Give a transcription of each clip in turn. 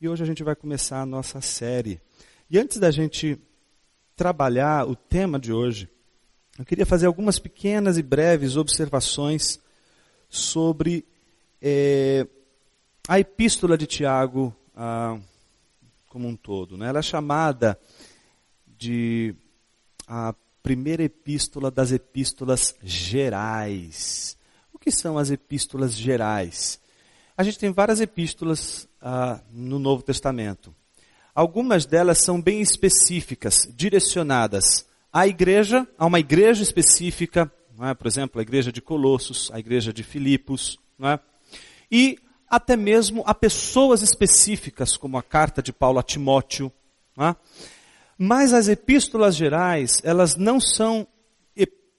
e hoje a gente vai começar a nossa série. E antes da gente trabalhar o tema de hoje, eu queria fazer algumas pequenas e breves observações sobre é, a epístola de Tiago ah, como um todo. Né? Ela é chamada de a primeira epístola das epístolas gerais. O que são as epístolas gerais? A gente tem várias epístolas ah, no Novo Testamento. Algumas delas são bem específicas, direcionadas à igreja, a uma igreja específica, é? por exemplo, a igreja de Colossos, a igreja de Filipos, é? e até mesmo a pessoas específicas, como a carta de Paulo a Timóteo. É? Mas as epístolas gerais, elas não são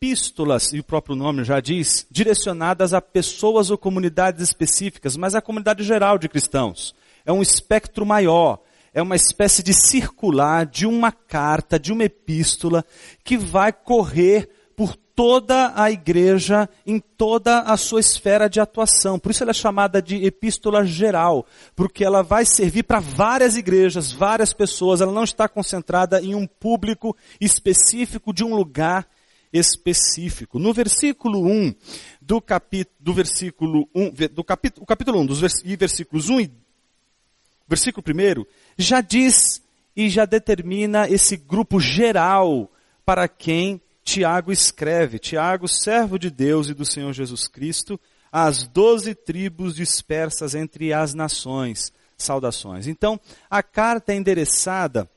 epístolas, e o próprio nome já diz, direcionadas a pessoas ou comunidades específicas, mas à comunidade geral de cristãos. É um espectro maior, é uma espécie de circular de uma carta, de uma epístola, que vai correr por toda a igreja, em toda a sua esfera de atuação. Por isso ela é chamada de epístola geral, porque ela vai servir para várias igrejas, várias pessoas, ela não está concentrada em um público específico de um lugar específico. No versículo 1 do capítulo, do versículo 1, do capítulo, o capítulo 1 dos vers, e versículos 1 e versículo 1 já diz e já determina esse grupo geral para quem Tiago escreve. Tiago, servo de Deus e do Senhor Jesus Cristo, às doze tribos dispersas entre as nações. Saudações. Então, a carta é endereçada,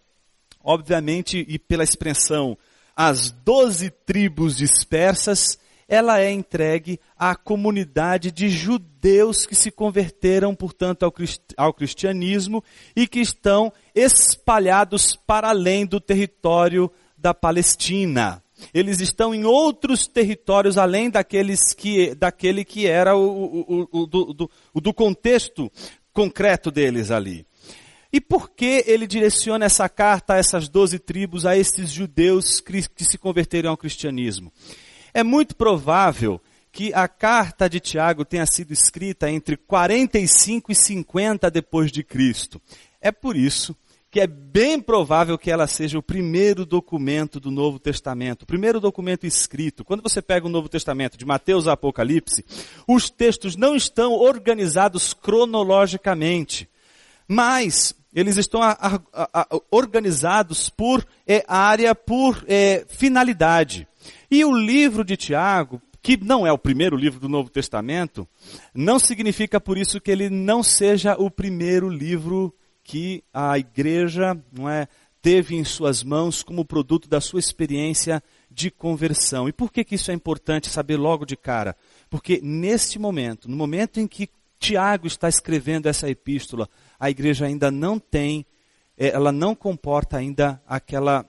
obviamente, e pela expressão as doze tribos dispersas, ela é entregue à comunidade de judeus que se converteram, portanto, ao cristianismo e que estão espalhados para além do território da Palestina. Eles estão em outros territórios além daqueles que, daquele que era o, o, o, do, o do contexto concreto deles ali. E por que ele direciona essa carta a essas doze tribos, a esses judeus que, se converteram ao cristianismo? É muito provável que a carta de Tiago tenha sido escrita entre 45 e 50 depois de Cristo. É por isso que é bem provável que ela seja o primeiro documento do Novo Testamento, o primeiro documento escrito. Quando você pega o Novo Testamento, de Mateus a Apocalipse, os textos não estão organizados cronologicamente, mas eles estão a, a, a, organizados por é, área, por é, finalidade. E o livro de Tiago, que não é o primeiro livro do Novo Testamento, não significa por isso que ele não seja o primeiro livro que a igreja não é, teve em suas mãos como produto da sua experiência de conversão. E por que, que isso é importante saber logo de cara? Porque neste momento, no momento em que Tiago está escrevendo essa epístola, a igreja ainda não tem, é, ela não comporta ainda aquela,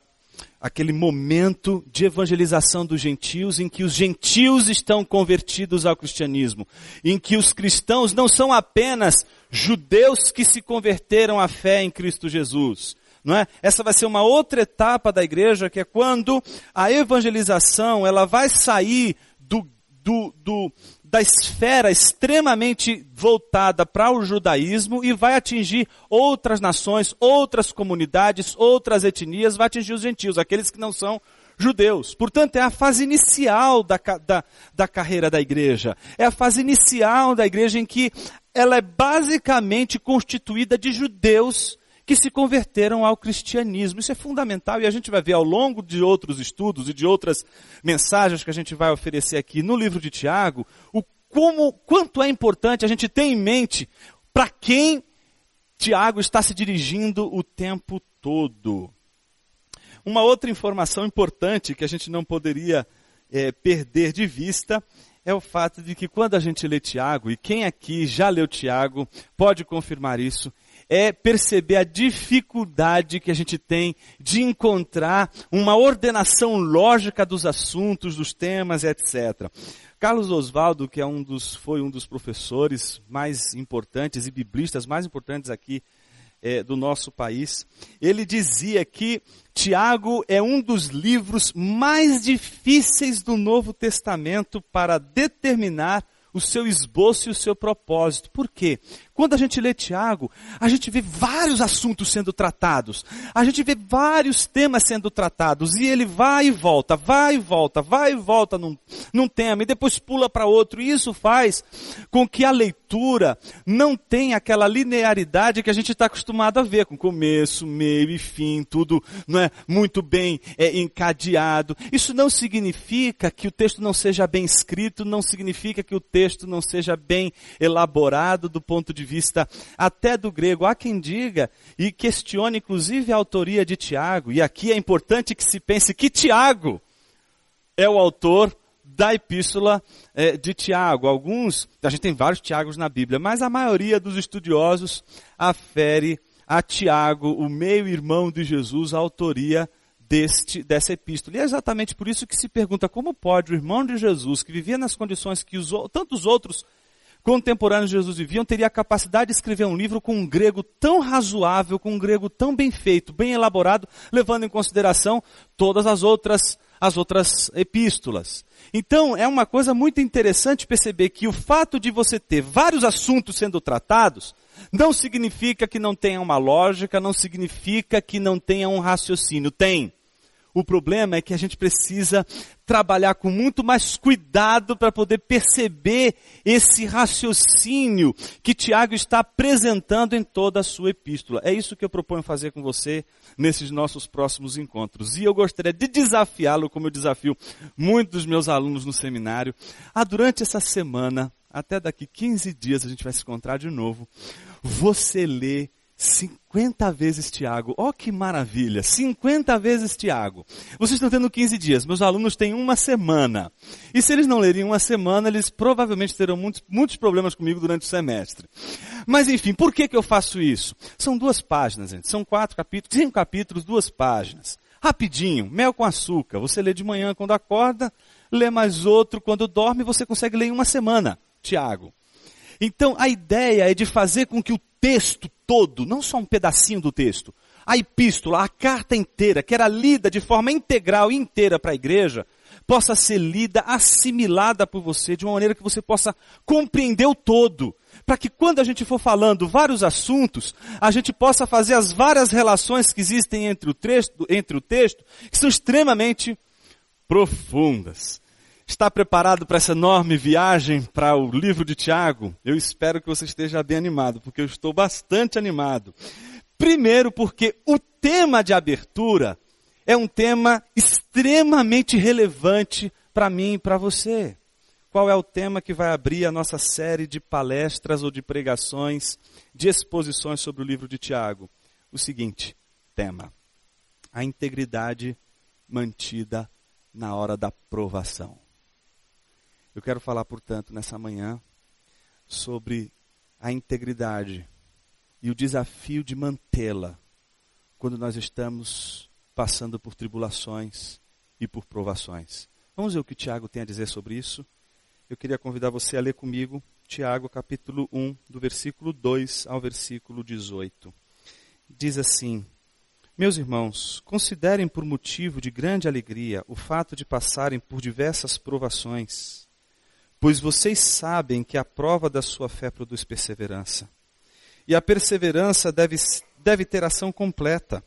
aquele momento de evangelização dos gentios, em que os gentios estão convertidos ao cristianismo, em que os cristãos não são apenas judeus que se converteram à fé em Cristo Jesus. Não é? Essa vai ser uma outra etapa da igreja, que é quando a evangelização ela vai sair do, do, do, da esfera extremamente voltada para o judaísmo e vai atingir outras nações, outras comunidades, outras etnias, vai atingir os gentios, aqueles que não são judeus. Portanto, é a fase inicial da, da, da carreira da igreja. É a fase inicial da igreja em que ela é basicamente constituída de judeus que se converteram ao cristianismo. Isso é fundamental e a gente vai ver ao longo de outros estudos e de outras mensagens que a gente vai oferecer aqui no livro de Tiago, o como, quanto é importante a gente ter em mente para quem Tiago está se dirigindo o tempo todo. Uma outra informação importante que a gente não poderia é, perder de vista é o fato de que quando a gente lê Tiago, e quem aqui já leu Tiago pode confirmar isso, é perceber a dificuldade que a gente tem de encontrar uma ordenação lógica dos assuntos, dos temas, etc. Carlos Oswaldo, que é um dos, foi um dos professores mais importantes e biblistas mais importantes aqui é, do nosso país, ele dizia que Tiago é um dos livros mais difíceis do Novo Testamento para determinar o seu esboço e o seu propósito. Por quê? Quando a gente lê Tiago, a gente vê vários assuntos sendo tratados, a gente vê vários temas sendo tratados, e ele vai e volta, vai e volta, vai e volta num, num tema, e depois pula para outro, e isso faz com que a leitura não tenha aquela linearidade que a gente está acostumado a ver, com começo, meio e fim, tudo não é muito bem é, encadeado. Isso não significa que o texto não seja bem escrito, não significa que o texto não seja bem elaborado do ponto de de vista até do grego. Há quem diga e questione inclusive a autoria de Tiago. E aqui é importante que se pense que Tiago é o autor da epístola eh, de Tiago. Alguns, a gente tem vários Tiagos na Bíblia, mas a maioria dos estudiosos afere a Tiago, o meio-irmão de Jesus, a autoria deste, dessa epístola. E é exatamente por isso que se pergunta como pode o irmão de Jesus, que vivia nas condições que os, tantos outros contemporâneos de Jesus viviam, teria a capacidade de escrever um livro com um grego tão razoável, com um grego tão bem feito, bem elaborado, levando em consideração todas as outras, as outras epístolas. Então, é uma coisa muito interessante perceber que o fato de você ter vários assuntos sendo tratados, não significa que não tenha uma lógica, não significa que não tenha um raciocínio. Tem. O problema é que a gente precisa trabalhar com muito mais cuidado para poder perceber esse raciocínio que Tiago está apresentando em toda a sua epístola. É isso que eu proponho fazer com você nesses nossos próximos encontros. E eu gostaria de desafiá-lo, como eu desafio muitos dos meus alunos no seminário, a durante essa semana, até daqui 15 dias a gente vai se encontrar de novo, você lê 50 vezes Tiago. Oh, que maravilha! 50 vezes Tiago. Vocês estão tendo 15 dias. Meus alunos têm uma semana. E se eles não lerem uma semana, eles provavelmente terão muitos, muitos problemas comigo durante o semestre. Mas enfim, por que, que eu faço isso? São duas páginas, gente. São quatro capítulos, cinco capítulos, duas páginas. Rapidinho, mel com açúcar. Você lê de manhã quando acorda, lê mais outro quando dorme, você consegue ler em uma semana. Tiago. Então a ideia é de fazer com que o texto todo, não só um pedacinho do texto, a epístola, a carta inteira, que era lida de forma integral e inteira para a igreja, possa ser lida, assimilada por você, de uma maneira que você possa compreender o todo. Para que quando a gente for falando vários assuntos, a gente possa fazer as várias relações que existem entre o texto, entre o texto que são extremamente profundas. Está preparado para essa enorme viagem para o livro de Tiago? Eu espero que você esteja bem animado, porque eu estou bastante animado. Primeiro, porque o tema de abertura é um tema extremamente relevante para mim e para você. Qual é o tema que vai abrir a nossa série de palestras ou de pregações, de exposições sobre o livro de Tiago? O seguinte tema: a integridade mantida na hora da provação. Eu quero falar, portanto, nessa manhã sobre a integridade e o desafio de mantê-la quando nós estamos passando por tribulações e por provações. Vamos ver o que Tiago tem a dizer sobre isso? Eu queria convidar você a ler comigo Tiago capítulo 1, do versículo 2 ao versículo 18. Diz assim: Meus irmãos, considerem por motivo de grande alegria o fato de passarem por diversas provações pois vocês sabem que a prova da sua fé produz perseverança. E a perseverança deve, deve ter ação completa,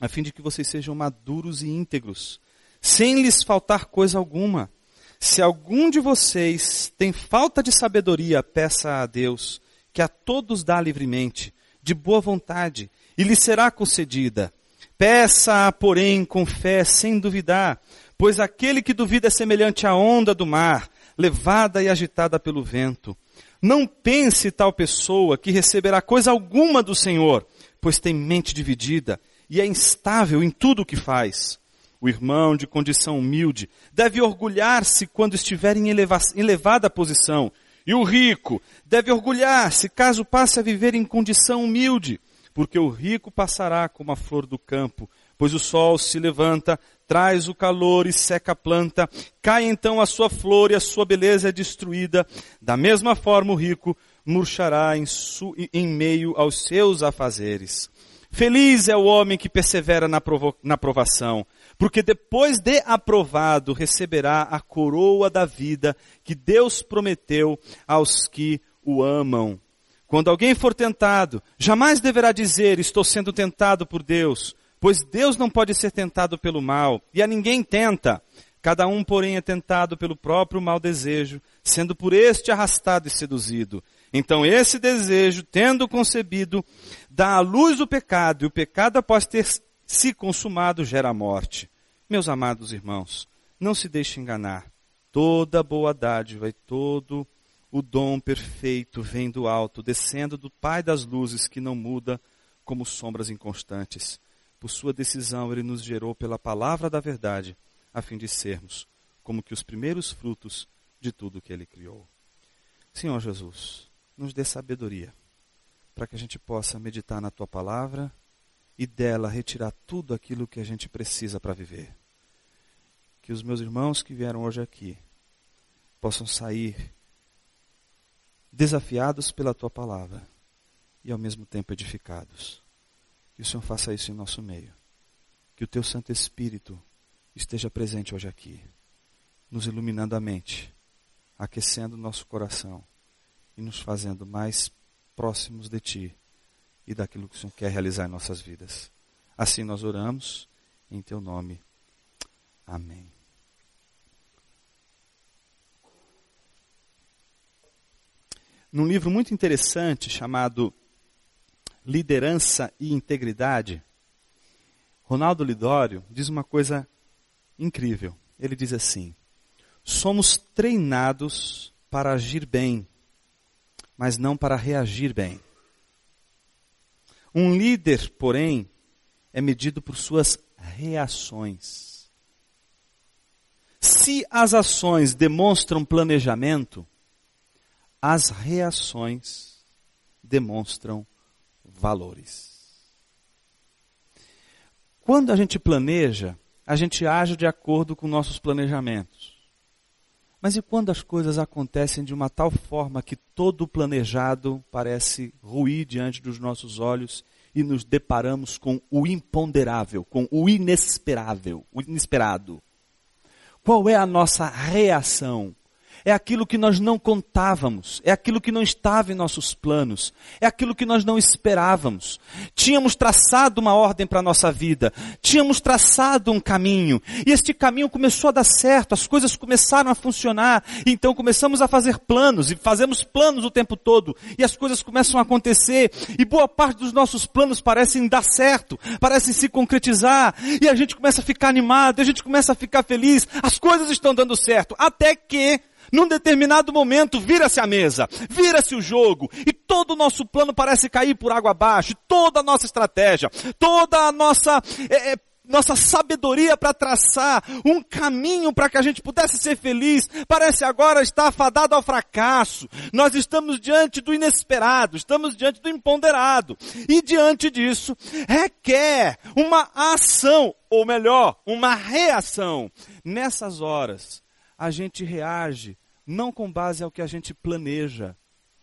a fim de que vocês sejam maduros e íntegros, sem lhes faltar coisa alguma. Se algum de vocês tem falta de sabedoria, peça a Deus, que a todos dá livremente, de boa vontade, e lhe será concedida. Peça, porém, com fé, sem duvidar, pois aquele que duvida é semelhante à onda do mar, levada e agitada pelo vento. Não pense tal pessoa que receberá coisa alguma do Senhor, pois tem mente dividida e é instável em tudo o que faz. O irmão de condição humilde deve orgulhar-se quando estiver em elevada posição, e o rico deve orgulhar-se caso passe a viver em condição humilde, porque o rico passará como a flor do campo, pois o sol se levanta traz o calor e seca a planta, cai então a sua flor e a sua beleza é destruída. Da mesma forma o rico murchará em, su, em meio aos seus afazeres. Feliz é o homem que persevera na, na provação, porque depois de aprovado receberá a coroa da vida que Deus prometeu aos que o amam. Quando alguém for tentado, jamais deverá dizer, estou sendo tentado por Deus, pois Deus não pode ser tentado pelo mal, e a ninguém tenta. Cada um, porém, é tentado pelo próprio mau desejo, sendo por este arrastado e seduzido. Então esse desejo, tendo concebido, dá à luz o pecado, e o pecado, após ter se consumado, gera a morte. Meus amados irmãos, não se deixe enganar. Toda boa dádiva e todo o dom perfeito vem do alto, descendo do Pai das luzes, que não muda como sombras inconstantes. Por sua decisão, ele nos gerou pela palavra da verdade, a fim de sermos como que os primeiros frutos de tudo que ele criou. Senhor Jesus, nos dê sabedoria para que a gente possa meditar na tua palavra e dela retirar tudo aquilo que a gente precisa para viver. Que os meus irmãos que vieram hoje aqui possam sair desafiados pela tua palavra e ao mesmo tempo edificados. Que o Senhor faça isso em nosso meio. Que o teu Santo Espírito esteja presente hoje aqui, nos iluminando a mente, aquecendo nosso coração e nos fazendo mais próximos de ti e daquilo que o Senhor quer realizar em nossas vidas. Assim nós oramos em teu nome. Amém. num livro muito interessante chamado Liderança e Integridade, Ronaldo Lidório diz uma coisa incrível. Ele diz assim: somos treinados para agir bem, mas não para reagir bem. Um líder, porém, é medido por suas reações. Se as ações demonstram planejamento, as reações demonstram valores. Quando a gente planeja, a gente age de acordo com nossos planejamentos. Mas e quando as coisas acontecem de uma tal forma que todo o planejado parece ruir diante dos nossos olhos e nos deparamos com o imponderável, com o inesperável, o inesperado? Qual é a nossa reação? É aquilo que nós não contávamos, é aquilo que não estava em nossos planos, é aquilo que nós não esperávamos. Tínhamos traçado uma ordem para a nossa vida, tínhamos traçado um caminho, e este caminho começou a dar certo, as coisas começaram a funcionar, então começamos a fazer planos, e fazemos planos o tempo todo, e as coisas começam a acontecer, e boa parte dos nossos planos parecem dar certo, parecem se concretizar, e a gente começa a ficar animado, a gente começa a ficar feliz, as coisas estão dando certo, até que num determinado momento, vira-se a mesa, vira-se o jogo, e todo o nosso plano parece cair por água abaixo, toda a nossa estratégia, toda a nossa, é, é, nossa sabedoria para traçar um caminho para que a gente pudesse ser feliz, parece agora estar afadado ao fracasso. Nós estamos diante do inesperado, estamos diante do imponderado. E diante disso, requer uma ação, ou melhor, uma reação. Nessas horas, a gente reage não com base ao que a gente planeja,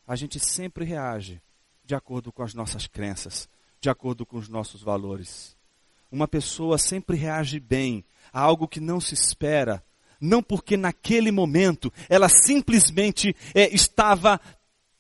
a gente sempre reage de acordo com as nossas crenças, de acordo com os nossos valores. Uma pessoa sempre reage bem a algo que não se espera, não porque naquele momento ela simplesmente é, estava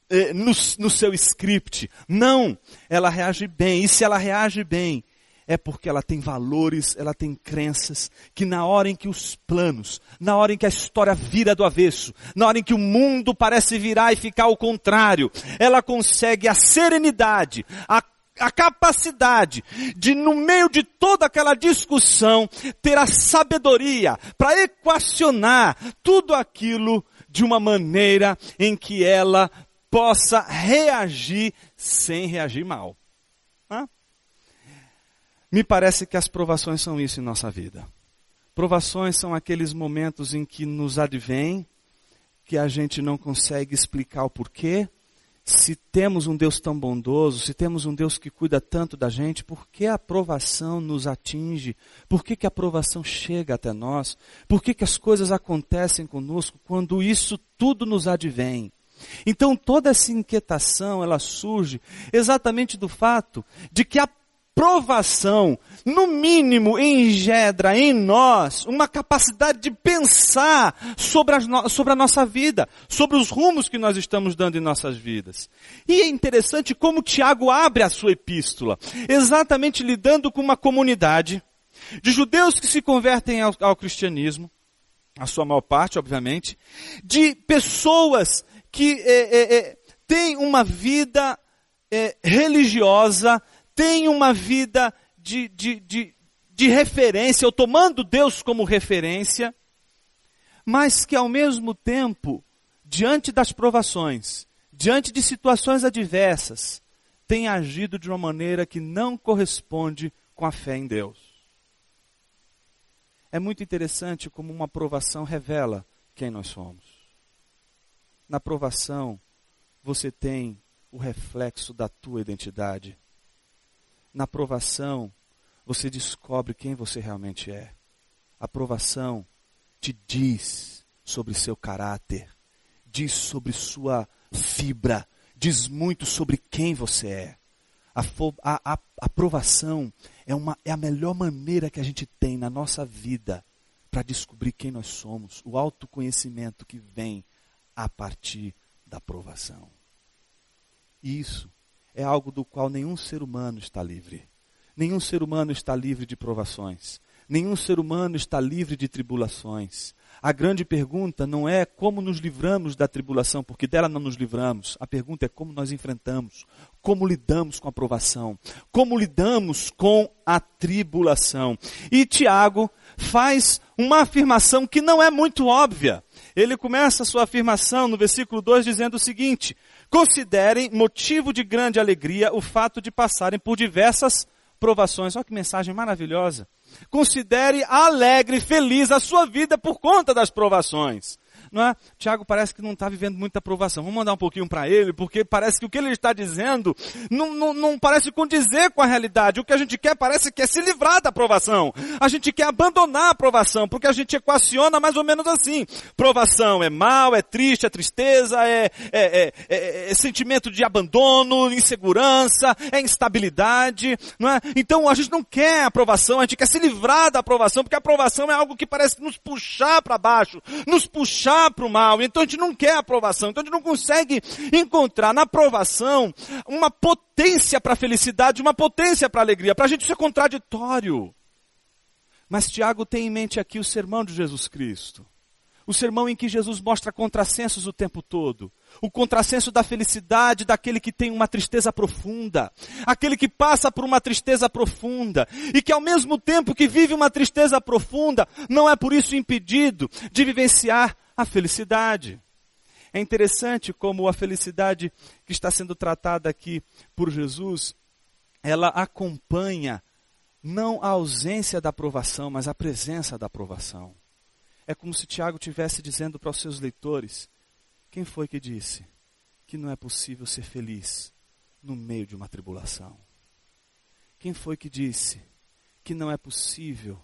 é, no, no seu script. Não, ela reage bem. E se ela reage bem, é porque ela tem valores, ela tem crenças, que na hora em que os planos, na hora em que a história vira do avesso, na hora em que o mundo parece virar e ficar ao contrário, ela consegue a serenidade, a a capacidade de, no meio de toda aquela discussão, ter a sabedoria para equacionar tudo aquilo de uma maneira em que ela possa reagir sem reagir mal. Me parece que as provações são isso em nossa vida. Provações são aqueles momentos em que nos advém, que a gente não consegue explicar o porquê. Se temos um Deus tão bondoso, se temos um Deus que cuida tanto da gente, por que a aprovação nos atinge? Por que, que a aprovação chega até nós? Por que, que as coisas acontecem conosco quando isso tudo nos advém? Então toda essa inquietação, ela surge exatamente do fato de que a provação, no mínimo, engendra em nós uma capacidade de pensar sobre a, sobre a nossa vida, sobre os rumos que nós estamos dando em nossas vidas. E é interessante como Tiago abre a sua epístola, exatamente lidando com uma comunidade de judeus que se convertem ao, ao cristianismo, a sua maior parte, obviamente, de pessoas que é, é, é, têm uma vida é, religiosa, têm uma vida de, de, de, de referência, ou tomando Deus como referência, mas que ao mesmo tempo, diante das provações, diante de situações adversas, tem agido de uma maneira que não corresponde com a fé em Deus. É muito interessante como uma provação revela quem nós somos. Na provação, você tem o reflexo da tua identidade. Na provação, você descobre quem você realmente é. A provação te diz sobre seu caráter, diz sobre sua fibra, diz muito sobre quem você é. A, a, a, a provação é, uma, é a melhor maneira que a gente tem na nossa vida para descobrir quem nós somos, o autoconhecimento que vem a partir da provação. Isso é algo do qual nenhum ser humano está livre. Nenhum ser humano está livre de provações. Nenhum ser humano está livre de tribulações. A grande pergunta não é como nos livramos da tribulação, porque dela não nos livramos. A pergunta é como nós enfrentamos, como lidamos com a provação, como lidamos com a tribulação. E Tiago faz uma afirmação que não é muito óbvia. Ele começa a sua afirmação no versículo 2 dizendo o seguinte: Considerem motivo de grande alegria o fato de passarem por diversas provações. Olha que mensagem maravilhosa. Considere alegre, feliz a sua vida por conta das provações não é? Tiago parece que não está vivendo muita aprovação. Vamos mandar um pouquinho para ele, porque parece que o que ele está dizendo não, não, não parece condizer com a realidade. O que a gente quer parece que é se livrar da aprovação. A gente quer abandonar a aprovação, porque a gente equaciona mais ou menos assim. Provação é mal, é triste, é tristeza, é, é, é, é sentimento de abandono, insegurança, é instabilidade, não é? Então a gente não quer aprovação, a gente quer se livrar da aprovação, porque a aprovação é algo que parece nos puxar para baixo, nos puxar para o mal. Então a gente não quer aprovação. Então a gente não consegue encontrar na aprovação uma potência para a felicidade, uma potência para a alegria. Para a gente isso é contraditório. Mas Tiago tem em mente aqui o sermão de Jesus Cristo. O sermão em que Jesus mostra contrassensos o tempo todo. O contrassenso da felicidade daquele que tem uma tristeza profunda. Aquele que passa por uma tristeza profunda. E que ao mesmo tempo que vive uma tristeza profunda, não é por isso impedido de vivenciar a felicidade. É interessante como a felicidade que está sendo tratada aqui por Jesus, ela acompanha não a ausência da aprovação, mas a presença da aprovação. É como se Tiago estivesse dizendo para os seus leitores: quem foi que disse que não é possível ser feliz no meio de uma tribulação? Quem foi que disse que não é possível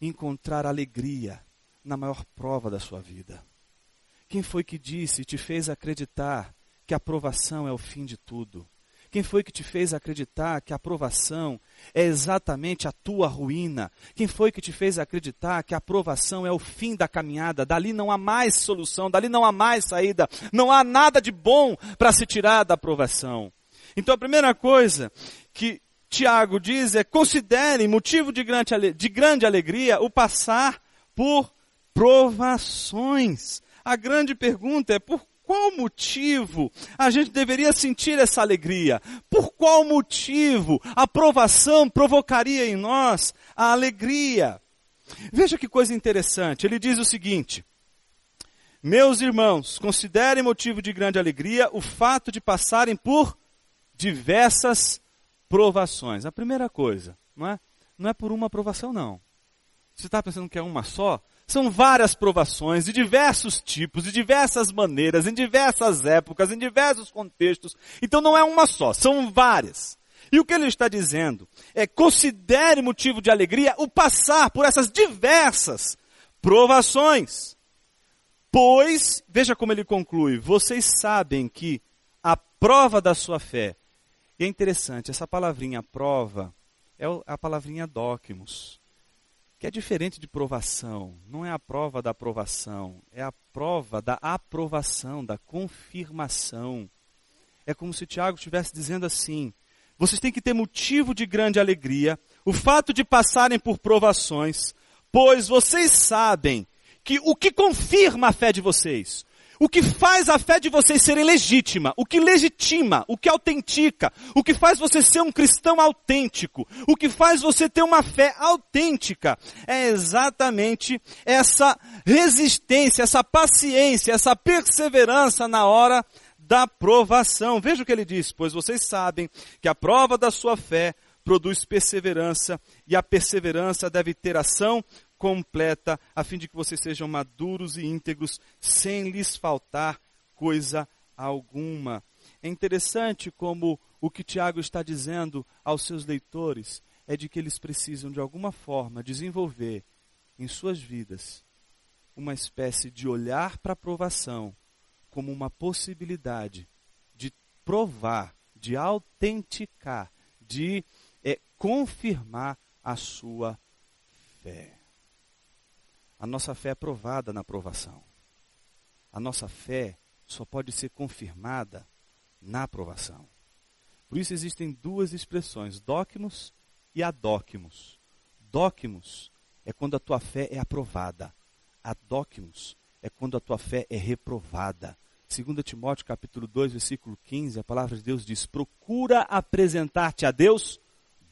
encontrar alegria na maior prova da sua vida? Quem foi que disse e te fez acreditar que a aprovação é o fim de tudo? Quem foi que te fez acreditar que a aprovação é exatamente a tua ruína? Quem foi que te fez acreditar que a aprovação é o fim da caminhada? Dali não há mais solução, dali não há mais saída, não há nada de bom para se tirar da aprovação. Então a primeira coisa que Tiago diz é: considerem motivo de grande, de grande alegria o passar por provações. A grande pergunta é por qual motivo a gente deveria sentir essa alegria? Por qual motivo a provação provocaria em nós a alegria? Veja que coisa interessante. Ele diz o seguinte: Meus irmãos, considerem motivo de grande alegria o fato de passarem por diversas provações. A primeira coisa, não é? Não é por uma provação, não. Você está pensando que é uma só? São várias provações de diversos tipos, de diversas maneiras, em diversas épocas, em diversos contextos. Então não é uma só, são várias. E o que ele está dizendo é considere motivo de alegria o passar por essas diversas provações. Pois, veja como ele conclui, vocês sabem que a prova da sua fé, e é interessante, essa palavrinha prova, é a palavrinha docmos, que é diferente de provação. Não é a prova da aprovação, é a prova da aprovação, da confirmação. É como se Tiago estivesse dizendo assim: vocês têm que ter motivo de grande alegria, o fato de passarem por provações, pois vocês sabem que o que confirma a fé de vocês, o que faz a fé de vocês serem legítima, o que legitima, o que autentica, o que faz você ser um cristão autêntico, o que faz você ter uma fé autêntica, é exatamente essa resistência, essa paciência, essa perseverança na hora da provação. Veja o que ele diz, pois vocês sabem que a prova da sua fé produz perseverança e a perseverança deve ter ação completa, a fim de que vocês sejam maduros e íntegros, sem lhes faltar coisa alguma. É interessante como o que Tiago está dizendo aos seus leitores é de que eles precisam, de alguma forma, desenvolver em suas vidas uma espécie de olhar para a provação como uma possibilidade de provar, de autenticar, de é, confirmar a sua fé. A nossa fé é provada na provação. A nossa fé só pode ser confirmada na aprovação. Por isso existem duas expressões, docmos e adóquimos. Docmos é quando a tua fé é aprovada. Adóquimos é quando a tua fé é reprovada. 2 Timóteo capítulo 2, versículo 15, a palavra de Deus diz: "Procura apresentar-te a Deus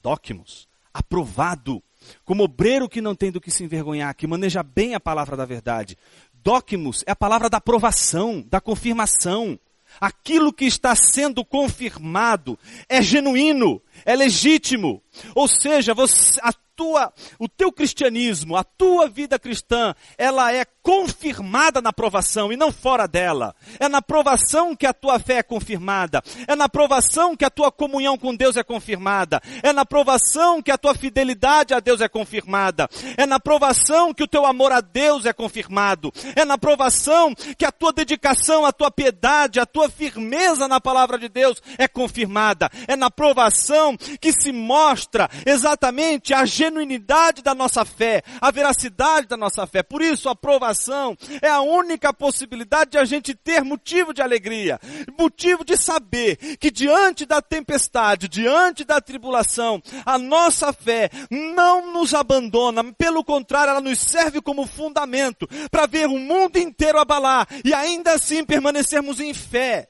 docmos, aprovado, como obreiro que não tem do que se envergonhar, que maneja bem a palavra da verdade. Docmus é a palavra da aprovação, da confirmação. Aquilo que está sendo confirmado é genuíno, é legítimo. Ou seja, você, a tua, o teu cristianismo, a tua vida cristã, ela é confirmada na provação e não fora dela. É na provação que a tua fé é confirmada. É na provação que a tua comunhão com Deus é confirmada. É na provação que a tua fidelidade a Deus é confirmada. É na provação que o teu amor a Deus é confirmado. É na provação que a tua dedicação, a tua piedade, a tua firmeza na palavra de Deus é confirmada. É na provação que se mostra exatamente a genuinidade da nossa fé, a veracidade da nossa fé. Por isso, a provação é a única possibilidade de a gente ter motivo de alegria, motivo de saber que diante da tempestade, diante da tribulação, a nossa fé não nos abandona, pelo contrário, ela nos serve como fundamento para ver o mundo inteiro abalar e ainda assim permanecermos em fé.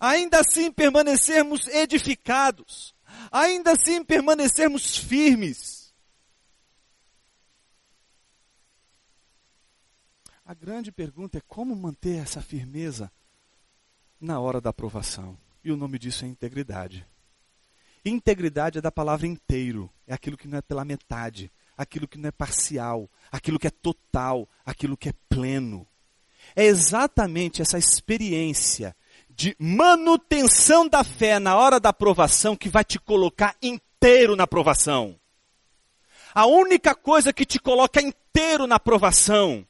Ainda assim permanecermos edificados ainda assim permanecermos firmes. A grande pergunta é como manter essa firmeza na hora da aprovação. E o nome disso é integridade. Integridade é da palavra inteiro, é aquilo que não é pela metade, aquilo que não é parcial, aquilo que é total, aquilo que é pleno. É exatamente essa experiência de manutenção da fé na hora da aprovação que vai te colocar inteiro na aprovação. A única coisa que te coloca inteiro na aprovação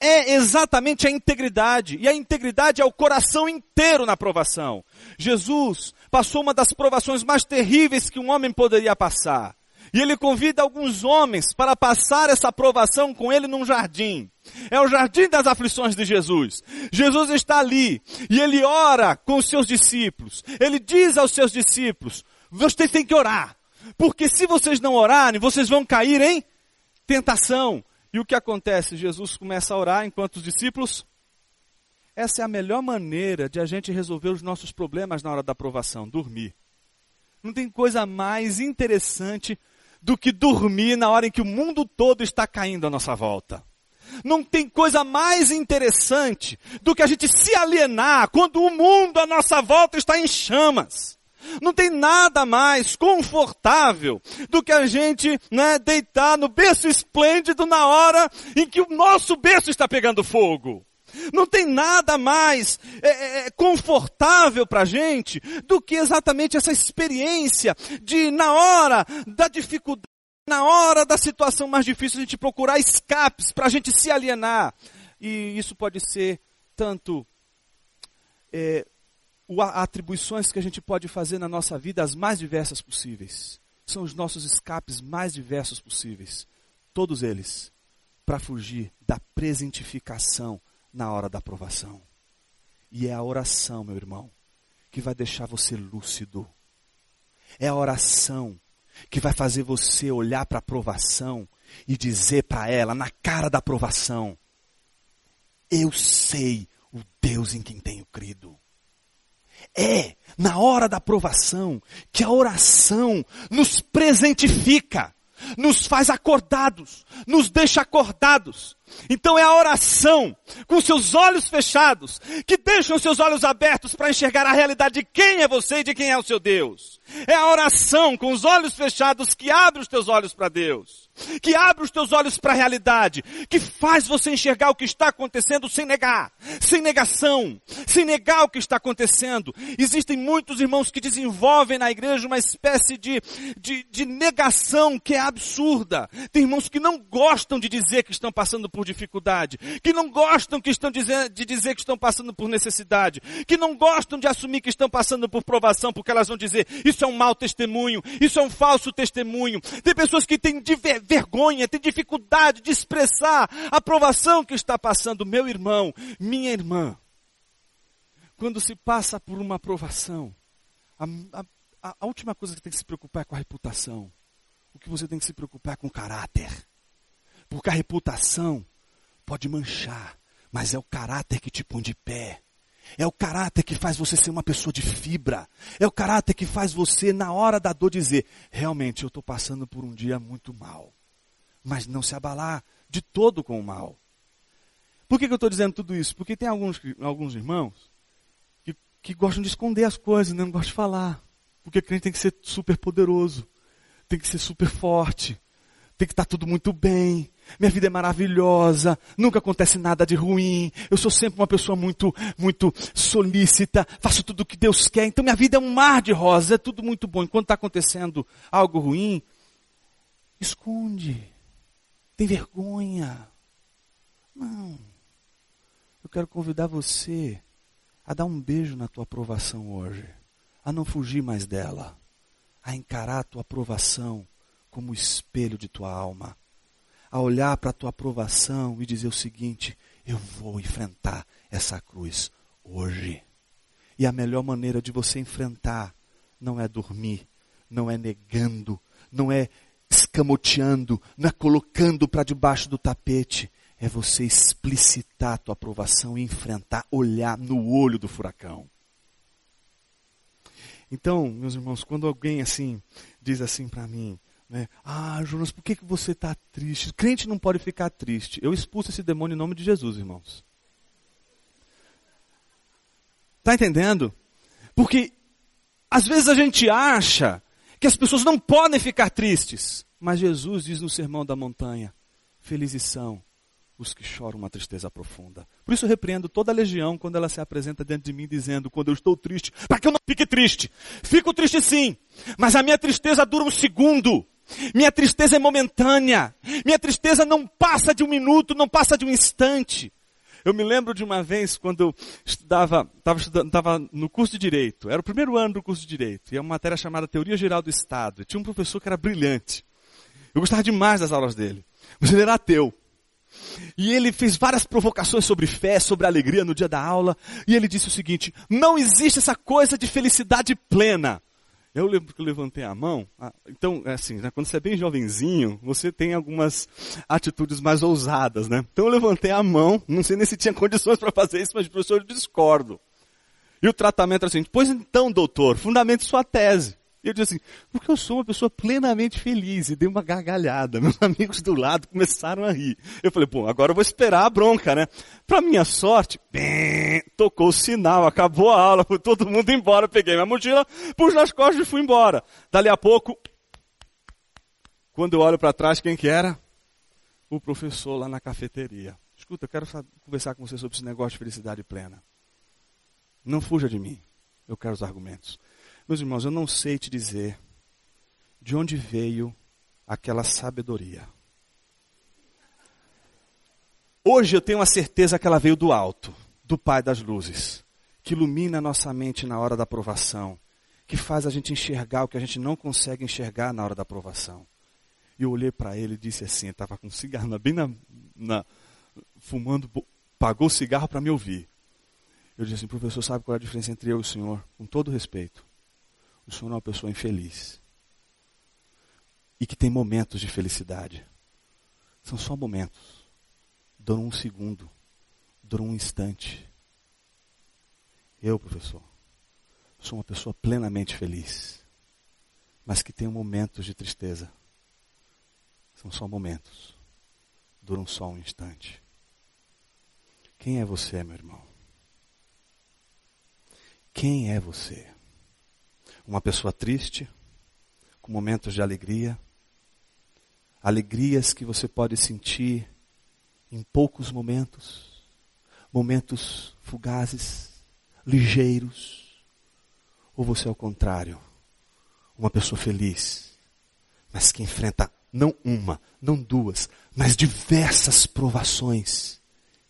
é exatamente a integridade. E a integridade é o coração inteiro na aprovação. Jesus passou uma das provações mais terríveis que um homem poderia passar. E ele convida alguns homens para passar essa aprovação com ele num jardim. É o jardim das aflições de Jesus. Jesus está ali e ele ora com os seus discípulos. Ele diz aos seus discípulos: vocês têm que orar, porque se vocês não orarem, vocês vão cair em tentação. E o que acontece? Jesus começa a orar enquanto os discípulos. Essa é a melhor maneira de a gente resolver os nossos problemas na hora da aprovação: dormir. Não tem coisa mais interessante do que dormir na hora em que o mundo todo está caindo à nossa volta. Não tem coisa mais interessante do que a gente se alienar quando o mundo à nossa volta está em chamas. Não tem nada mais confortável do que a gente né, deitar no berço esplêndido na hora em que o nosso berço está pegando fogo. Não tem nada mais é, é, é confortável para a gente do que exatamente essa experiência de, na hora da dificuldade, na hora da situação mais difícil, a gente procurar escapes para a gente se alienar. E isso pode ser tanto é, atribuições que a gente pode fazer na nossa vida, as mais diversas possíveis. são os nossos escapes mais diversos possíveis. Todos eles para fugir da presentificação na hora da aprovação. E é a oração, meu irmão, que vai deixar você lúcido. É a oração que vai fazer você olhar para a aprovação e dizer para ela, na cara da aprovação: Eu sei o Deus em quem tenho crido. É na hora da aprovação que a oração nos presentifica, nos faz acordados, nos deixa acordados. Então é a oração, com seus olhos fechados, que deixam seus olhos abertos para enxergar a realidade de quem é você e de quem é o seu Deus. É a oração com os olhos fechados que abre os teus olhos para Deus que abre os teus olhos para a realidade, que faz você enxergar o que está acontecendo sem negar, sem negação, sem negar o que está acontecendo. Existem muitos irmãos que desenvolvem na igreja uma espécie de, de, de negação que é absurda. Tem irmãos que não gostam de dizer que estão passando por dificuldade, que não gostam que estão dizer, de dizer que estão passando por necessidade, que não gostam de assumir que estão passando por provação, porque elas vão dizer, isso é um mau testemunho, isso é um falso testemunho. Tem pessoas que têm vergonha, tem dificuldade de expressar a aprovação que está passando. Meu irmão, minha irmã, quando se passa por uma aprovação, a, a, a última coisa que tem que se preocupar é com a reputação. O que você tem que se preocupar é com o caráter. Porque a reputação pode manchar, mas é o caráter que te põe de pé. É o caráter que faz você ser uma pessoa de fibra. É o caráter que faz você, na hora da dor, dizer: realmente eu estou passando por um dia muito mal mas não se abalar de todo com o mal. Por que, que eu estou dizendo tudo isso? Porque tem alguns, alguns irmãos que, que gostam de esconder as coisas, né? não gostam de falar. Porque crente tem que ser super poderoso, tem que ser super forte, tem que estar tudo muito bem. Minha vida é maravilhosa, nunca acontece nada de ruim. Eu sou sempre uma pessoa muito, muito solícita, faço tudo o que Deus quer. Então minha vida é um mar de rosas, é tudo muito bom. Enquanto está acontecendo algo ruim, esconde tem vergonha. Não. Eu quero convidar você a dar um beijo na tua aprovação hoje, a não fugir mais dela, a encarar a tua aprovação como espelho de tua alma, a olhar para a tua aprovação e dizer o seguinte: eu vou enfrentar essa cruz hoje. E a melhor maneira de você enfrentar não é dormir, não é negando, não é escamoteando, não é colocando para debaixo do tapete. É você explicitar a tua aprovação e enfrentar, olhar no olho do furacão. Então, meus irmãos, quando alguém assim diz assim para mim, né, ah, Jonas, por que, que você está triste? Crente não pode ficar triste. Eu expulso esse demônio em nome de Jesus, irmãos. Está entendendo? Porque às vezes a gente acha que as pessoas não podem ficar tristes. Mas Jesus diz no Sermão da Montanha: Felizes são os que choram uma tristeza profunda. Por isso eu repreendo toda a legião quando ela se apresenta diante de mim dizendo, quando eu estou triste, para que eu não fique triste. Fico triste sim, mas a minha tristeza dura um segundo. Minha tristeza é momentânea. Minha tristeza não passa de um minuto, não passa de um instante. Eu me lembro de uma vez quando eu estudava, estava no curso de Direito. Era o primeiro ano do curso de Direito. E é uma matéria chamada Teoria Geral do Estado. E tinha um professor que era brilhante. Eu gostava demais das aulas dele. Mas ele era ateu. E ele fez várias provocações sobre fé, sobre alegria no dia da aula. E ele disse o seguinte: não existe essa coisa de felicidade plena. Eu lembro que eu levantei a mão. Então, é assim, né, quando você é bem jovenzinho, você tem algumas atitudes mais ousadas, né? Então eu levantei a mão, não sei nem se tinha condições para fazer isso, mas professor, eu discordo. E o tratamento era assim, pois então, doutor, fundamente sua tese. E eu disse assim, porque eu sou uma pessoa plenamente feliz. E dei uma gargalhada. Meus amigos do lado começaram a rir. Eu falei, bom, agora eu vou esperar a bronca, né? Para minha sorte, bem, tocou o sinal, acabou a aula, foi todo mundo embora. Peguei minha mochila, pus nas costas e fui embora. Dali a pouco, quando eu olho para trás, quem que era? O professor lá na cafeteria. Escuta, eu quero conversar com você sobre esse negócio de felicidade plena. Não fuja de mim. Eu quero os argumentos. Meus irmãos, eu não sei te dizer de onde veio aquela sabedoria. Hoje eu tenho a certeza que ela veio do alto, do Pai das luzes, que ilumina a nossa mente na hora da provação, que faz a gente enxergar o que a gente não consegue enxergar na hora da aprovação. E eu olhei para ele e disse assim, estava com um cigarro bem na, na fumando, pagou o cigarro para me ouvir. Eu disse assim, professor, sabe qual é a diferença entre eu e o senhor? Com todo respeito. O senhor é uma pessoa infeliz. E que tem momentos de felicidade. São só momentos. Duram um segundo. Duram um instante. Eu, professor, sou uma pessoa plenamente feliz. Mas que tem momentos de tristeza. São só momentos. Duram só um instante. Quem é você, meu irmão? Quem é você? Uma pessoa triste, com momentos de alegria, alegrias que você pode sentir em poucos momentos, momentos fugazes, ligeiros, ou você é o contrário, uma pessoa feliz, mas que enfrenta não uma, não duas, mas diversas provações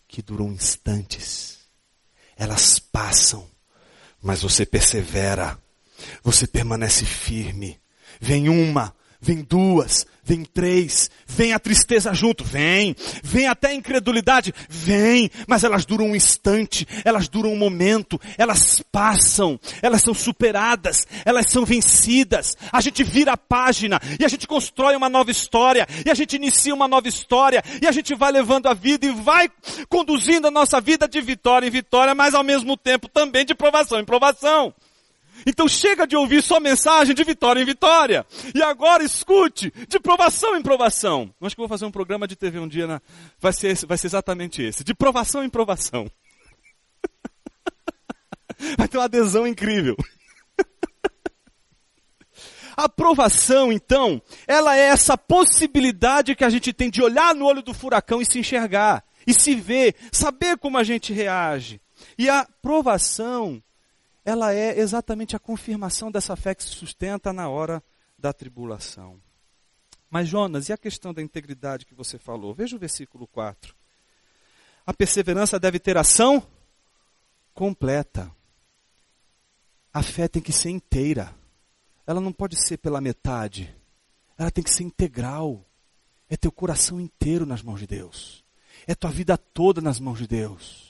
que duram instantes. Elas passam, mas você persevera, você permanece firme. Vem uma, vem duas, vem três, vem a tristeza junto, vem, vem até a incredulidade, vem, mas elas duram um instante, elas duram um momento, elas passam, elas são superadas, elas são vencidas. A gente vira a página e a gente constrói uma nova história, e a gente inicia uma nova história, e a gente vai levando a vida e vai conduzindo a nossa vida de vitória em vitória, mas ao mesmo tempo também de provação em provação. Então chega de ouvir só mensagem de vitória em vitória. E agora escute de provação em provação. Acho que vou fazer um programa de TV um dia, na... vai, ser, vai ser exatamente esse. De provação em provação. Vai ter uma adesão incrível. A aprovação, então, ela é essa possibilidade que a gente tem de olhar no olho do furacão e se enxergar, e se ver, saber como a gente reage. E a aprovação ela é exatamente a confirmação dessa fé que se sustenta na hora da tribulação. Mas, Jonas, e a questão da integridade que você falou? Veja o versículo 4. A perseverança deve ter ação completa. A fé tem que ser inteira. Ela não pode ser pela metade. Ela tem que ser integral. É teu coração inteiro nas mãos de Deus. É tua vida toda nas mãos de Deus.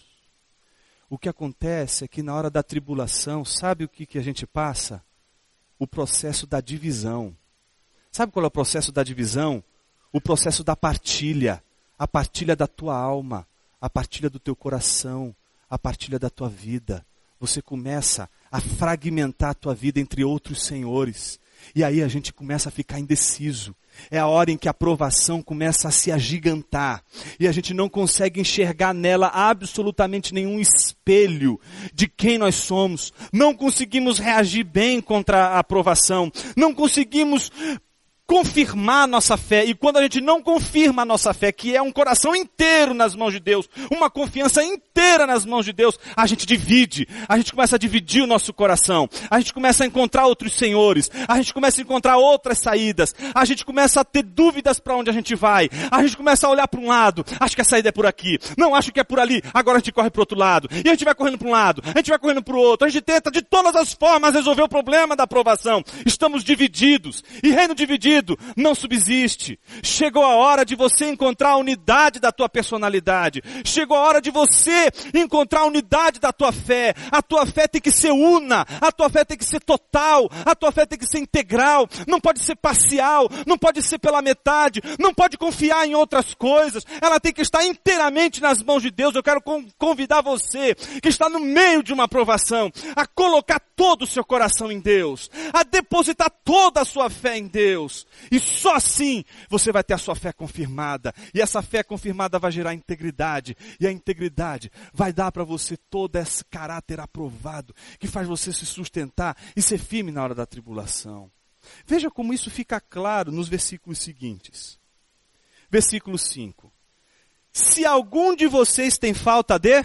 O que acontece é que na hora da tribulação, sabe o que, que a gente passa? O processo da divisão. Sabe qual é o processo da divisão? O processo da partilha. A partilha da tua alma, a partilha do teu coração, a partilha da tua vida. Você começa a fragmentar a tua vida entre outros senhores. E aí a gente começa a ficar indeciso. É a hora em que a provação começa a se agigantar. E a gente não consegue enxergar nela absolutamente nenhum espelho de quem nós somos. Não conseguimos reagir bem contra a provação. Não conseguimos confirmar nossa fé. E quando a gente não confirma a nossa fé, que é um coração inteiro nas mãos de Deus, uma confiança inteira nas mãos de Deus, a gente divide. A gente começa a dividir o nosso coração. A gente começa a encontrar outros senhores. A gente começa a encontrar outras saídas. A gente começa a ter dúvidas para onde a gente vai. A gente começa a olhar para um lado. Acho que a saída é por aqui. Não, acho que é por ali. Agora a gente corre para outro lado. E a gente vai correndo para um lado. A gente vai correndo para o outro. A gente tenta de todas as formas resolver o problema da aprovação. Estamos divididos. E reino dividido não subsiste. Chegou a hora de você encontrar a unidade da tua personalidade. Chegou a hora de você encontrar a unidade da tua fé. A tua fé tem que ser una, a tua fé tem que ser total, a tua fé tem que ser integral, não pode ser parcial, não pode ser pela metade, não pode confiar em outras coisas. Ela tem que estar inteiramente nas mãos de Deus. Eu quero convidar você que está no meio de uma aprovação a colocar todo o seu coração em Deus, a depositar toda a sua fé em Deus. E só assim você vai ter a sua fé confirmada. E essa fé confirmada vai gerar integridade. E a integridade vai dar para você todo esse caráter aprovado que faz você se sustentar e ser firme na hora da tribulação. Veja como isso fica claro nos versículos seguintes. Versículo 5. Se algum de vocês tem falta de.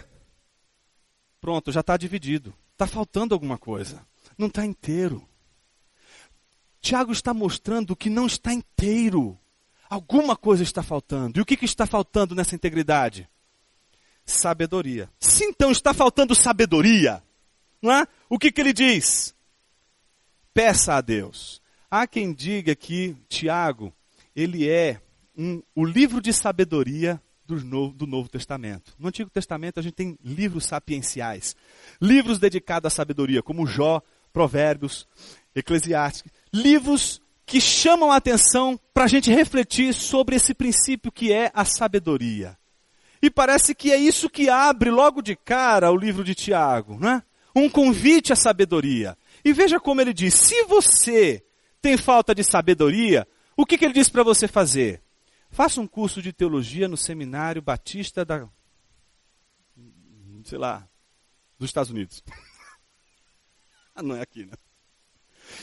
Pronto, já está dividido. Está faltando alguma coisa. Não está inteiro. Tiago está mostrando que não está inteiro. Alguma coisa está faltando. E o que, que está faltando nessa integridade? Sabedoria. Se então está faltando sabedoria, não é? o que, que ele diz? peça a Deus. Há quem diga que Tiago, ele é um, o livro de sabedoria do Novo, do Novo Testamento. No Antigo Testamento a gente tem livros sapienciais, livros dedicados à sabedoria, como Jó, Provérbios, Eclesiastes, livros que chamam a atenção para a gente refletir sobre esse princípio que é a sabedoria. E parece que é isso que abre logo de cara o livro de Tiago, né? Um convite à sabedoria. E veja como ele diz: se você tem falta de sabedoria, o que, que ele diz para você fazer? Faça um curso de teologia no seminário batista da. sei lá, dos Estados Unidos. ah, não é aqui, né?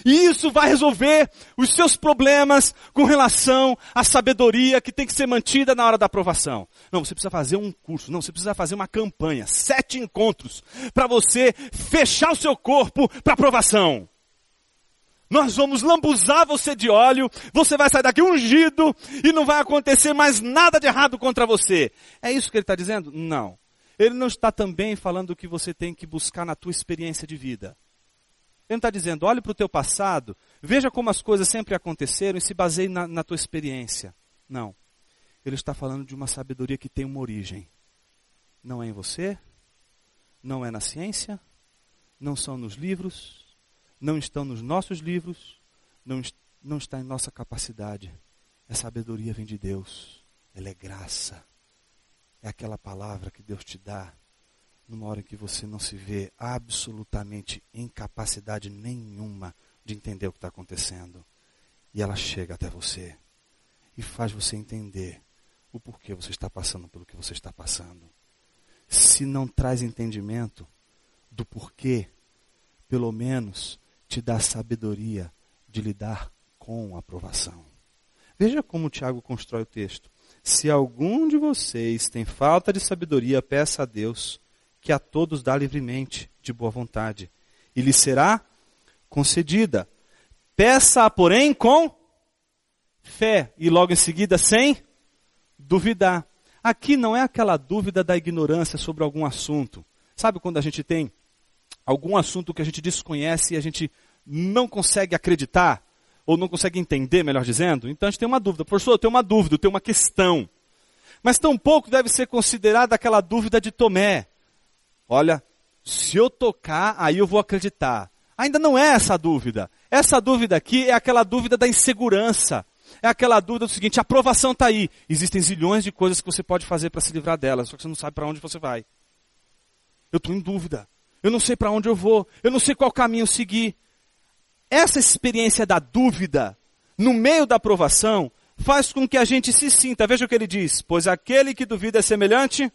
E isso vai resolver os seus problemas com relação à sabedoria que tem que ser mantida na hora da aprovação. Não, você precisa fazer um curso, não, você precisa fazer uma campanha, sete encontros, para você fechar o seu corpo para aprovação. Nós vamos lambuzar você de óleo, você vai sair daqui ungido e não vai acontecer mais nada de errado contra você. É isso que ele está dizendo? Não. Ele não está também falando que você tem que buscar na tua experiência de vida. Ele não está dizendo, olhe para o teu passado, veja como as coisas sempre aconteceram e se baseie na, na tua experiência. Não. Ele está falando de uma sabedoria que tem uma origem. Não é em você, não é na ciência, não são nos livros, não estão nos nossos livros, não, não está em nossa capacidade. A sabedoria vem de Deus. Ela é graça. É aquela palavra que Deus te dá numa hora em que você não se vê absolutamente incapacidade nenhuma de entender o que está acontecendo. E ela chega até você e faz você entender o porquê você está passando pelo que você está passando. Se não traz entendimento do porquê, pelo menos te dá sabedoria de lidar com a aprovação. Veja como Tiago constrói o texto. Se algum de vocês tem falta de sabedoria, peça a Deus, que a todos dá livremente, de boa vontade, e lhe será concedida. Peça, porém, com fé, e logo em seguida sem duvidar. Aqui não é aquela dúvida da ignorância sobre algum assunto. Sabe quando a gente tem algum assunto que a gente desconhece e a gente não consegue acreditar, ou não consegue entender, melhor dizendo, então a gente tem uma dúvida. Professor, eu tenho uma dúvida, eu tenho uma questão. Mas tampouco deve ser considerada aquela dúvida de Tomé. Olha, se eu tocar, aí eu vou acreditar. Ainda não é essa dúvida. Essa dúvida aqui é aquela dúvida da insegurança. É aquela dúvida do seguinte: a aprovação está aí. Existem zilhões de coisas que você pode fazer para se livrar delas, só que você não sabe para onde você vai. Eu estou em dúvida. Eu não sei para onde eu vou. Eu não sei qual caminho seguir. Essa experiência da dúvida, no meio da aprovação, faz com que a gente se sinta. Veja o que ele diz: Pois aquele que duvida é semelhante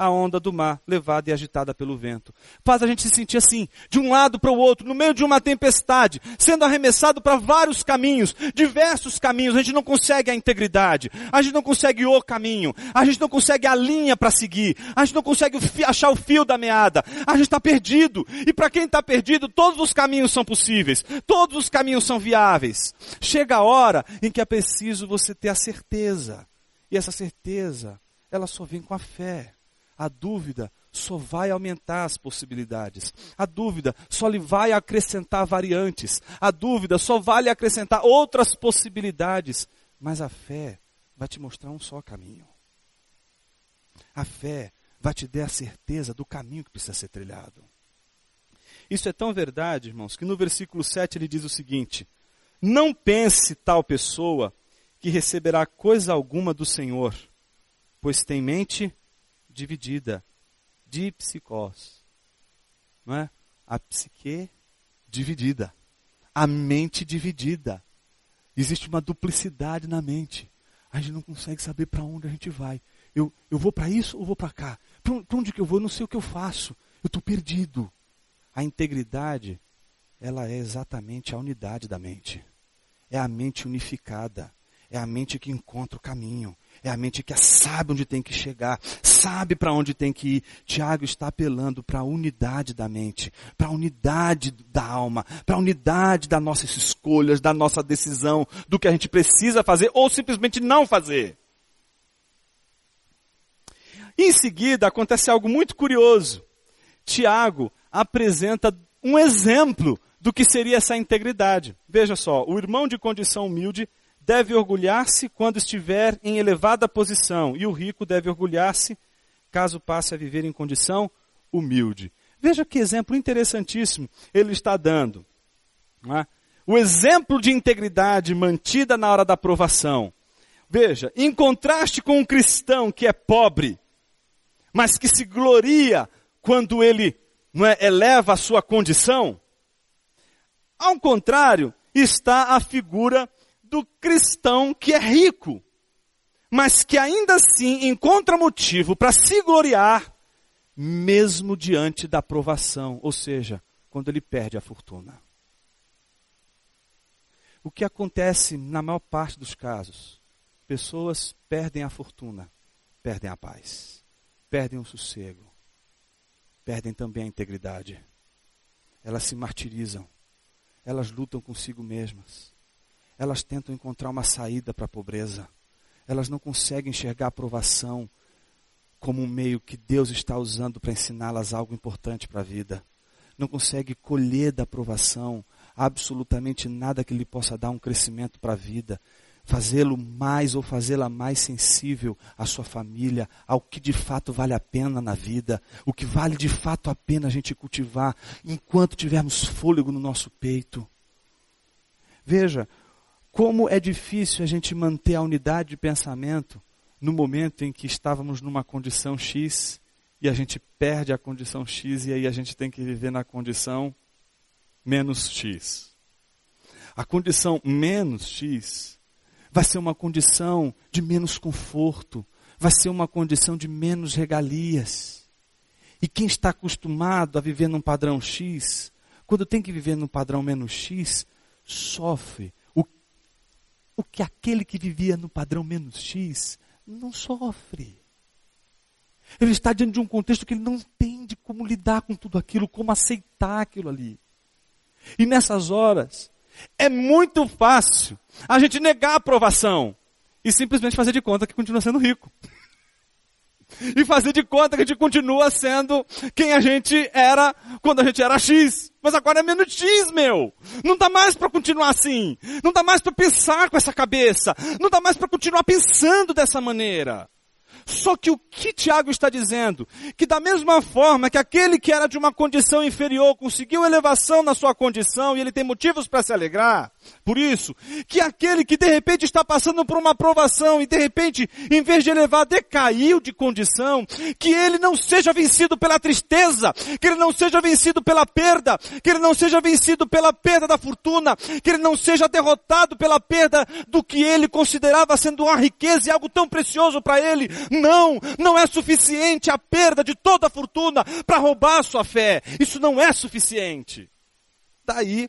a onda do mar, levada e agitada pelo vento. Faz a gente se sentir assim, de um lado para o outro, no meio de uma tempestade, sendo arremessado para vários caminhos, diversos caminhos. A gente não consegue a integridade, a gente não consegue o caminho, a gente não consegue a linha para seguir, a gente não consegue achar o fio da meada, a gente está perdido. E para quem está perdido, todos os caminhos são possíveis, todos os caminhos são viáveis. Chega a hora em que é preciso você ter a certeza, e essa certeza, ela só vem com a fé. A dúvida só vai aumentar as possibilidades. A dúvida só lhe vai acrescentar variantes. A dúvida só vai lhe acrescentar outras possibilidades. Mas a fé vai te mostrar um só caminho. A fé vai te dar a certeza do caminho que precisa ser trilhado. Isso é tão verdade, irmãos, que no versículo 7 ele diz o seguinte: Não pense tal pessoa que receberá coisa alguma do Senhor, pois tem mente dividida, de psicós. Não é? A psique dividida, a mente dividida. Existe uma duplicidade na mente. A gente não consegue saber para onde a gente vai. Eu, eu vou para isso ou vou para cá? Para onde que eu vou? Eu não sei o que eu faço. Eu estou perdido. A integridade, ela é exatamente a unidade da mente. É a mente unificada. É a mente que encontra o caminho. É a mente que sabe onde tem que chegar, sabe para onde tem que ir. Tiago está apelando para a unidade da mente, para a unidade da alma, para a unidade das nossas escolhas, da nossa decisão, do que a gente precisa fazer ou simplesmente não fazer. Em seguida, acontece algo muito curioso. Tiago apresenta um exemplo do que seria essa integridade. Veja só, o irmão de condição humilde deve orgulhar-se quando estiver em elevada posição, e o rico deve orgulhar-se caso passe a viver em condição humilde. Veja que exemplo interessantíssimo ele está dando. É? O exemplo de integridade mantida na hora da provação. Veja, em contraste com um cristão que é pobre, mas que se gloria quando ele é, eleva a sua condição, ao contrário, está a figura do cristão que é rico, mas que ainda assim encontra motivo para se gloriar, mesmo diante da provação, ou seja, quando ele perde a fortuna. O que acontece na maior parte dos casos? Pessoas perdem a fortuna, perdem a paz, perdem o sossego, perdem também a integridade. Elas se martirizam, elas lutam consigo mesmas, elas tentam encontrar uma saída para a pobreza, elas não conseguem enxergar a aprovação como um meio que Deus está usando para ensiná-las algo importante para a vida. Não consegue colher da aprovação absolutamente nada que lhe possa dar um crescimento para a vida, fazê-lo mais ou fazê-la mais sensível à sua família, ao que de fato vale a pena na vida, o que vale de fato a pena a gente cultivar enquanto tivermos fôlego no nosso peito. Veja, como é difícil a gente manter a unidade de pensamento no momento em que estávamos numa condição X e a gente perde a condição X e aí a gente tem que viver na condição menos X. A condição menos X vai ser uma condição de menos conforto, vai ser uma condição de menos regalias. E quem está acostumado a viver num padrão X, quando tem que viver num padrão menos X, sofre que aquele que vivia no padrão menos X não sofre. Ele está diante de um contexto que ele não entende como lidar com tudo aquilo, como aceitar aquilo ali. E nessas horas, é muito fácil a gente negar a aprovação e simplesmente fazer de conta que continua sendo rico. E fazer de conta que a gente continua sendo quem a gente era quando a gente era X. Mas agora é menos X, meu. Não dá mais para continuar assim. Não dá mais para pensar com essa cabeça. Não dá mais para continuar pensando dessa maneira. Só que o que Tiago está dizendo? Que da mesma forma que aquele que era de uma condição inferior conseguiu elevação na sua condição e ele tem motivos para se alegrar, por isso, que aquele que de repente está passando por uma aprovação e de repente, em vez de elevar, decaiu de condição, que ele não seja vencido pela tristeza, que ele não seja vencido pela perda, que ele não seja vencido pela perda da fortuna, que ele não seja derrotado pela perda do que ele considerava sendo uma riqueza e algo tão precioso para ele, não, não é suficiente a perda de toda a fortuna para roubar a sua fé. Isso não é suficiente. Daí,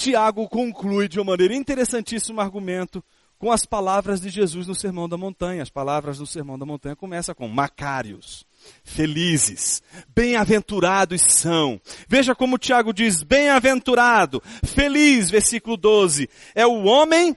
Tiago conclui de uma maneira interessantíssimo argumento com as palavras de Jesus no Sermão da Montanha. As palavras do Sermão da Montanha começam com Macários. Felizes, bem-aventurados são. Veja como Tiago diz: bem-aventurado, feliz, versículo 12, é o homem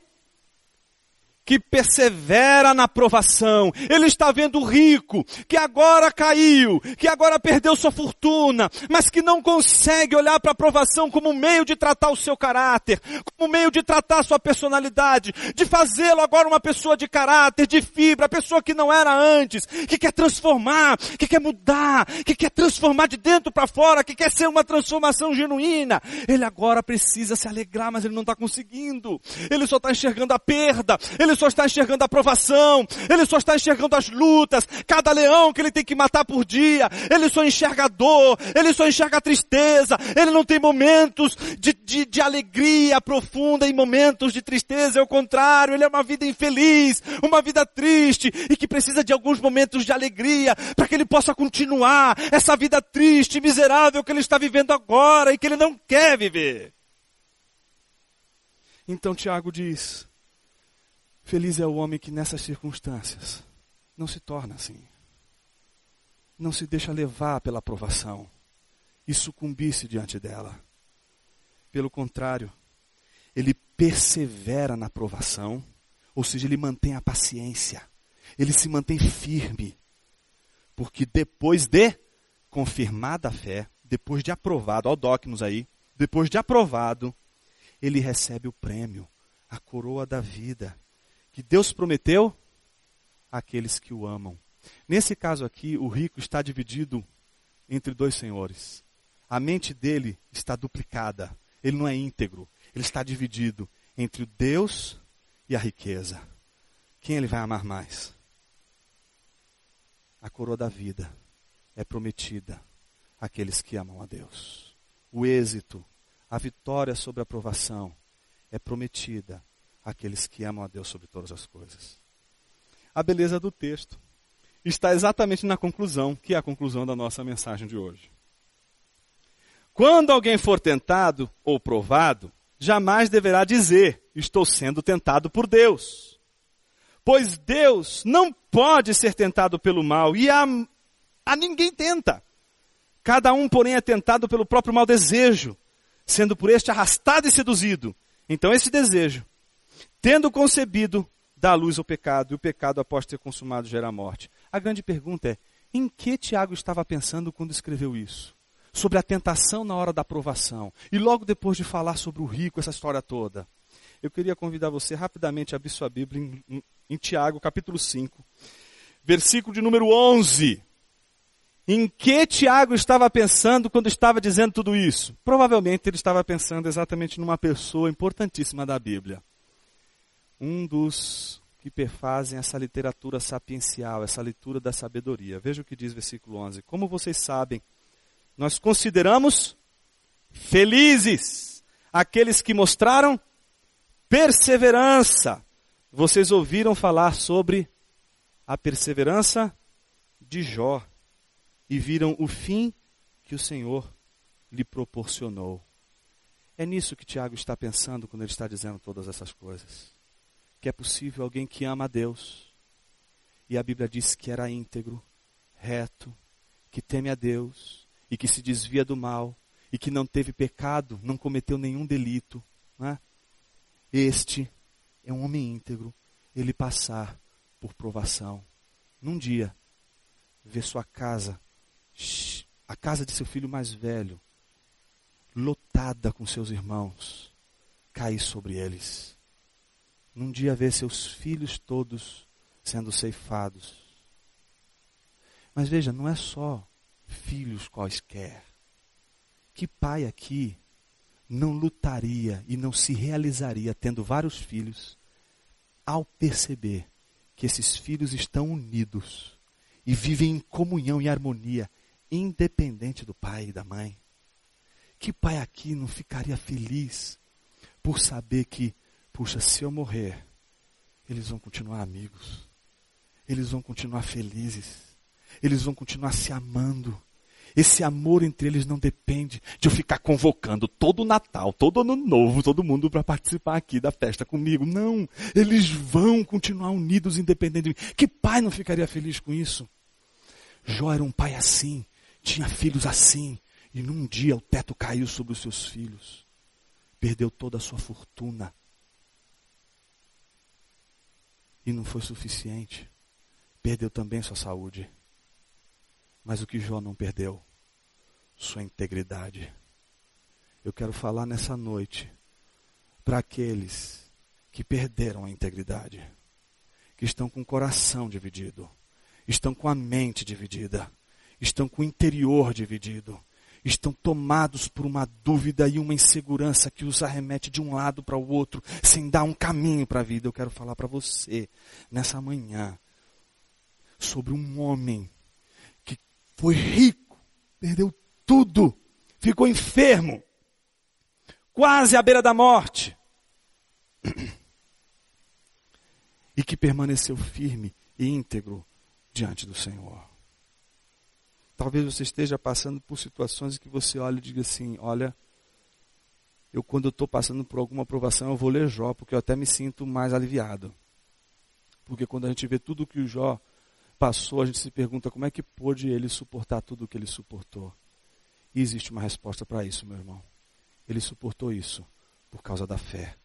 que persevera na provação. Ele está vendo o rico, que agora caiu, que agora perdeu sua fortuna, mas que não consegue olhar para a provação como meio de tratar o seu caráter, como meio de tratar a sua personalidade, de fazê-lo agora uma pessoa de caráter, de fibra, pessoa que não era antes, que quer transformar, que quer mudar, que quer transformar de dentro para fora, que quer ser uma transformação genuína. Ele agora precisa se alegrar, mas ele não está conseguindo. Ele só está enxergando a perda. Ele ele só está enxergando a aprovação, ele só está enxergando as lutas, cada leão que ele tem que matar por dia, ele só enxerga a dor, ele só enxerga a tristeza, ele não tem momentos de, de, de alegria profunda e momentos de tristeza, é o contrário, ele é uma vida infeliz, uma vida triste e que precisa de alguns momentos de alegria para que ele possa continuar essa vida triste, miserável que ele está vivendo agora e que ele não quer viver. Então Tiago diz, Feliz é o homem que nessas circunstâncias não se torna assim. Não se deixa levar pela aprovação e sucumbir-se diante dela. Pelo contrário, ele persevera na aprovação, ou seja, ele mantém a paciência, ele se mantém firme, porque depois de confirmada a fé, depois de aprovado, ó Docnos aí, depois de aprovado, ele recebe o prêmio, a coroa da vida, que Deus prometeu àqueles que o amam. Nesse caso aqui, o rico está dividido entre dois senhores. A mente dele está duplicada. Ele não é íntegro. Ele está dividido entre o Deus e a riqueza. Quem ele vai amar mais? A coroa da vida é prometida àqueles que amam a Deus. O êxito, a vitória sobre a provação é prometida àqueles que amam a Deus sobre todas as coisas. A beleza do texto está exatamente na conclusão, que é a conclusão da nossa mensagem de hoje. Quando alguém for tentado ou provado, jamais deverá dizer: Estou sendo tentado por Deus. Pois Deus não pode ser tentado pelo mal e a, a ninguém tenta. Cada um, porém, é tentado pelo próprio mau desejo, sendo por este arrastado e seduzido. Então, esse desejo, tendo concebido, dá luz ao pecado, e o pecado, após ter consumado, gera a morte. A grande pergunta é: em que Tiago estava pensando quando escreveu isso? Sobre a tentação na hora da aprovação. E logo depois de falar sobre o rico, essa história toda. Eu queria convidar você rapidamente a abrir sua Bíblia em, em, em Tiago, capítulo 5, versículo de número 11. Em que Tiago estava pensando quando estava dizendo tudo isso? Provavelmente ele estava pensando exatamente numa pessoa importantíssima da Bíblia. Um dos que perfazem essa literatura sapiencial, essa leitura da sabedoria. Veja o que diz versículo 11. Como vocês sabem, nós consideramos felizes aqueles que mostraram perseverança. Vocês ouviram falar sobre a perseverança de Jó e viram o fim que o Senhor lhe proporcionou. É nisso que Tiago está pensando quando ele está dizendo todas essas coisas. Que é possível alguém que ama a Deus, e a Bíblia diz que era íntegro, reto, que teme a Deus e que se desvia do mal e que não teve pecado, não cometeu nenhum delito. É? Este é um homem íntegro, ele passar por provação. Num dia, ver sua casa a casa de seu filho mais velho, lotada com seus irmãos, cair sobre eles. Num dia ver seus filhos todos sendo ceifados. Mas veja, não é só filhos quaisquer. Que pai aqui não lutaria e não se realizaria tendo vários filhos ao perceber que esses filhos estão unidos e vivem em comunhão e harmonia independente do pai e da mãe. Que pai aqui não ficaria feliz por saber que, puxa, se eu morrer, eles vão continuar amigos, eles vão continuar felizes, eles vão continuar se amando. Esse amor entre eles não depende de eu ficar convocando todo Natal, todo Ano Novo, todo mundo para participar aqui da festa comigo. Não, eles vão continuar unidos independente de mim. Que pai não ficaria feliz com isso? Jó era um pai assim, tinha filhos assim, e num dia o teto caiu sobre os seus filhos. Perdeu toda a sua fortuna. E não foi suficiente. Perdeu também sua saúde. Mas o que Jó não perdeu? Sua integridade. Eu quero falar nessa noite para aqueles que perderam a integridade, que estão com o coração dividido, estão com a mente dividida estão com o interior dividido, estão tomados por uma dúvida e uma insegurança que os arremete de um lado para o outro, sem dar um caminho para a vida. Eu quero falar para você nessa manhã sobre um homem que foi rico, perdeu tudo, ficou enfermo, quase à beira da morte, e que permaneceu firme e íntegro diante do Senhor. Talvez você esteja passando por situações que você olha e diga assim: olha, eu quando estou passando por alguma aprovação, eu vou ler Jó, porque eu até me sinto mais aliviado. Porque quando a gente vê tudo que o Jó passou, a gente se pergunta como é que pôde ele suportar tudo o que ele suportou. E existe uma resposta para isso, meu irmão. Ele suportou isso por causa da fé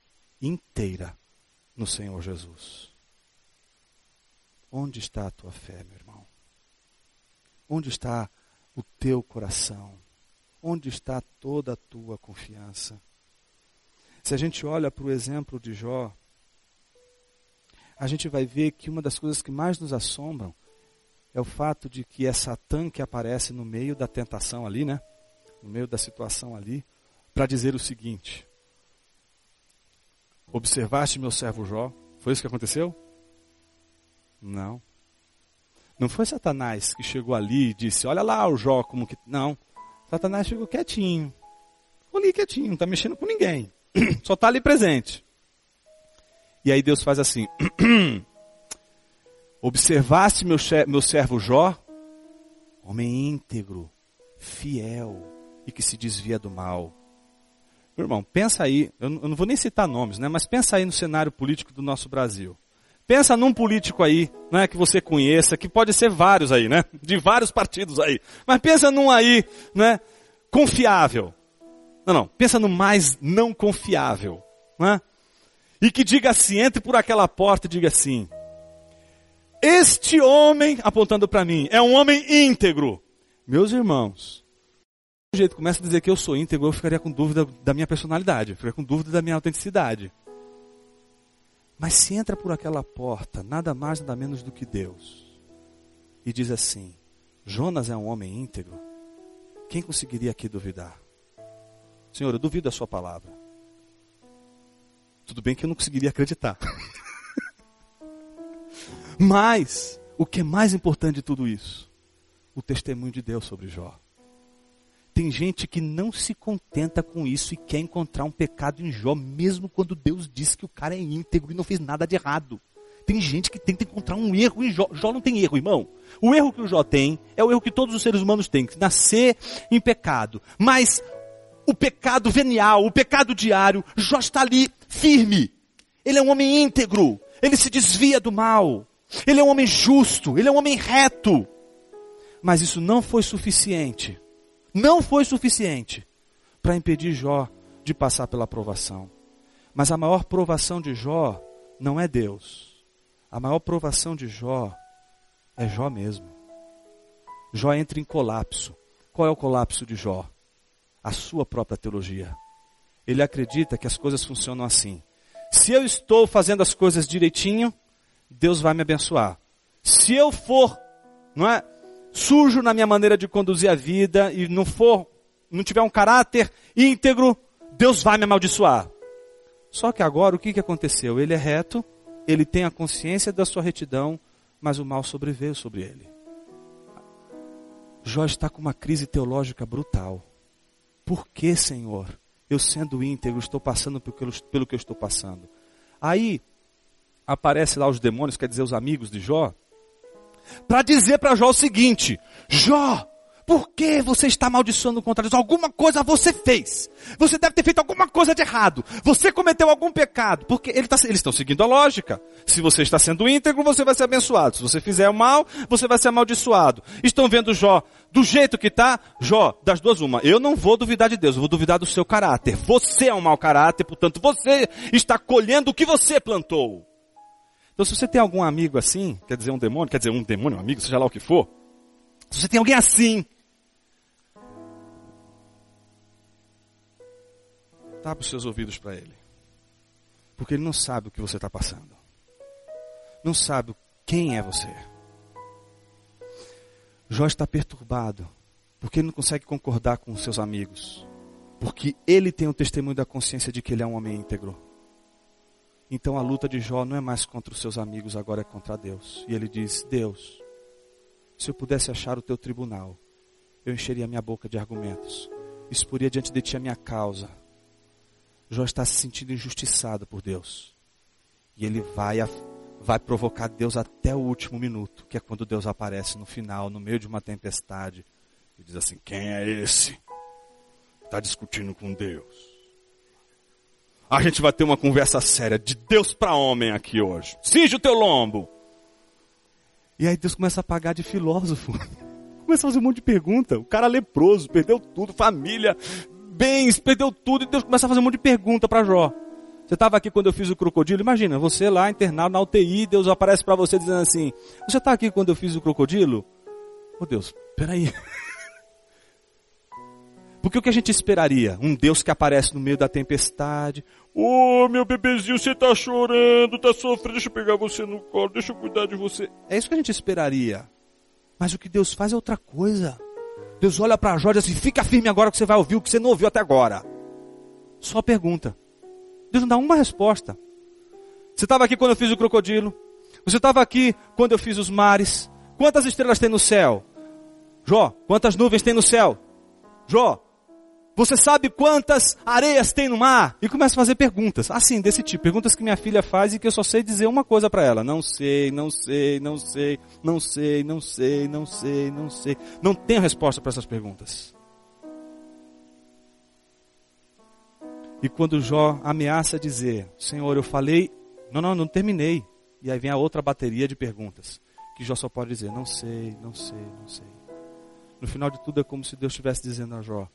inteira no Senhor Jesus. Onde está a tua fé, meu irmão? Onde está o teu coração? Onde está toda a tua confiança? Se a gente olha para o exemplo de Jó, a gente vai ver que uma das coisas que mais nos assombram é o fato de que é Satã que aparece no meio da tentação ali, né? No meio da situação ali, para dizer o seguinte: Observaste meu servo Jó? Foi isso que aconteceu? Não. Não foi Satanás que chegou ali e disse: Olha lá o Jó como que. Não. Satanás chegou quietinho. Ficou ali quietinho, não está mexendo com ninguém. Só está ali presente. E aí Deus faz assim: Observaste meu, meu servo Jó, homem íntegro, fiel e que se desvia do mal. Meu irmão, pensa aí, eu não vou nem citar nomes, né? Mas pensa aí no cenário político do nosso Brasil. Pensa num político aí, né, que você conheça, que pode ser vários aí, né? De vários partidos aí. Mas pensa num aí, né, confiável. Não, não, pensa no mais não confiável, né? E que diga assim, entre por aquela porta e diga assim: Este homem, apontando para mim, é um homem íntegro. Meus irmãos, do jeito começa a dizer que eu sou íntegro, eu ficaria com dúvida da minha personalidade, eu ficaria com dúvida da minha autenticidade. Mas se entra por aquela porta, nada mais, nada menos do que Deus, e diz assim: Jonas é um homem íntegro, quem conseguiria aqui duvidar? Senhor, eu duvido da Sua palavra. Tudo bem que eu não conseguiria acreditar. Mas, o que é mais importante de tudo isso? O testemunho de Deus sobre Jó. Tem gente que não se contenta com isso e quer encontrar um pecado em Jó, mesmo quando Deus diz que o cara é íntegro e não fez nada de errado. Tem gente que tenta encontrar um erro em Jó. Jó não tem erro, irmão. O erro que o Jó tem é o erro que todos os seres humanos têm, que nascer em pecado. Mas o pecado venial, o pecado diário, Jó está ali firme. Ele é um homem íntegro. Ele se desvia do mal. Ele é um homem justo. Ele é um homem reto. Mas isso não foi suficiente não foi suficiente para impedir Jó de passar pela provação. Mas a maior provação de Jó não é Deus. A maior provação de Jó é Jó mesmo. Jó entra em colapso. Qual é o colapso de Jó? A sua própria teologia. Ele acredita que as coisas funcionam assim. Se eu estou fazendo as coisas direitinho, Deus vai me abençoar. Se eu for, não é? Sujo na minha maneira de conduzir a vida e não for, não tiver um caráter íntegro, Deus vai me amaldiçoar. Só que agora o que, que aconteceu? Ele é reto, ele tem a consciência da sua retidão, mas o mal sobreveio sobre ele. Jó está com uma crise teológica brutal. Por que, Senhor? Eu sendo íntegro, estou passando pelo, que eu estou passando. Aí aparece lá os demônios, quer dizer, os amigos de Jó, para dizer para Jó o seguinte: Jó, por que você está amaldiçoando contra Deus? Alguma coisa você fez. Você deve ter feito alguma coisa de errado. Você cometeu algum pecado. Porque ele tá, eles estão seguindo a lógica. Se você está sendo íntegro, você vai ser abençoado. Se você fizer o mal, você vai ser amaldiçoado. Estão vendo Jó do jeito que está? Jó, das duas uma. Eu não vou duvidar de Deus, eu vou duvidar do seu caráter. Você é um mau caráter, portanto você está colhendo o que você plantou. Então, se você tem algum amigo assim, quer dizer um demônio, quer dizer um demônio, um amigo, seja lá o que for, se você tem alguém assim, tapa os seus ouvidos para ele. Porque ele não sabe o que você está passando. Não sabe quem é você. Jó está perturbado, porque ele não consegue concordar com os seus amigos. Porque ele tem o testemunho da consciência de que ele é um homem íntegro. Então a luta de Jó não é mais contra os seus amigos, agora é contra Deus. E ele diz: Deus, se eu pudesse achar o teu tribunal, eu encheria minha boca de argumentos, exporia diante de ti a minha causa. Jó está se sentindo injustiçado por Deus. E ele vai, vai provocar Deus até o último minuto, que é quando Deus aparece no final, no meio de uma tempestade, e diz assim: Quem é esse? Está discutindo com Deus a gente vai ter uma conversa séria de Deus para homem aqui hoje. Cinge o teu lombo. E aí Deus começa a pagar de filósofo. começa a fazer um monte de pergunta. O cara leproso, perdeu tudo, família, bens, perdeu tudo. E Deus começa a fazer um monte de pergunta para Jó. Você estava aqui quando eu fiz o crocodilo? Imagina, você lá internado na UTI, Deus aparece para você dizendo assim: Você está aqui quando eu fiz o crocodilo? Oh Deus, peraí. Porque o que a gente esperaria? Um Deus que aparece no meio da tempestade. Oh, meu bebezinho, você tá chorando, tá sofrendo, deixa eu pegar você no colo, deixa eu cuidar de você. É isso que a gente esperaria. Mas o que Deus faz é outra coisa. Deus olha para Jó e diz assim: fica firme agora que você vai ouvir o que você não ouviu até agora. Só pergunta. Deus não dá uma resposta. Você estava aqui quando eu fiz o crocodilo? Você estava aqui quando eu fiz os mares? Quantas estrelas tem no céu? Jó, quantas nuvens tem no céu? Jó, você sabe quantas areias tem no mar? E começa a fazer perguntas, assim, desse tipo. Perguntas que minha filha faz e que eu só sei dizer uma coisa para ela. Não sei, não sei, não sei, não sei, não sei, não sei, não sei. Não tenho resposta para essas perguntas. E quando Jó ameaça dizer, Senhor, eu falei, não, não, não terminei. E aí vem a outra bateria de perguntas. Que Jó só pode dizer, não sei, não sei, não sei. No final de tudo é como se Deus estivesse dizendo a Jó,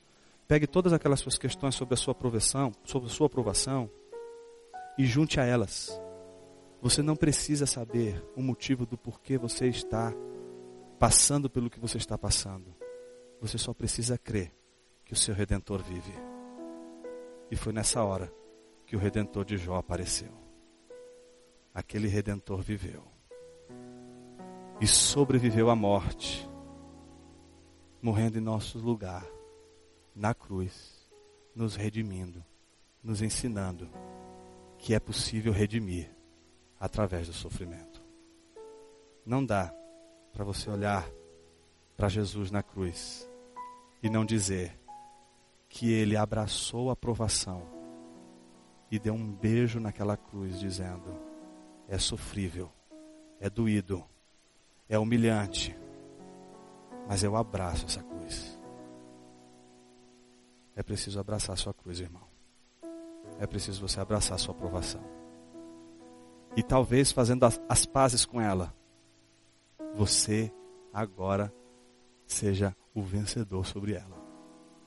pegue todas aquelas suas questões sobre a sua aprovação, sobre a sua aprovação, e junte a elas. Você não precisa saber o motivo do porquê você está passando pelo que você está passando. Você só precisa crer que o seu redentor vive. E foi nessa hora que o redentor de Jó apareceu. Aquele redentor viveu. E sobreviveu à morte, morrendo em nosso lugar, na cruz, nos redimindo, nos ensinando que é possível redimir através do sofrimento. Não dá para você olhar para Jesus na cruz e não dizer: que ele abraçou a provação e deu um beijo naquela cruz, dizendo: é sofrível, é doído, é humilhante, mas eu abraço essa cruz. É preciso abraçar sua cruz, irmão. É preciso você abraçar sua provação. E talvez fazendo as, as pazes com ela, você agora seja o vencedor sobre ela.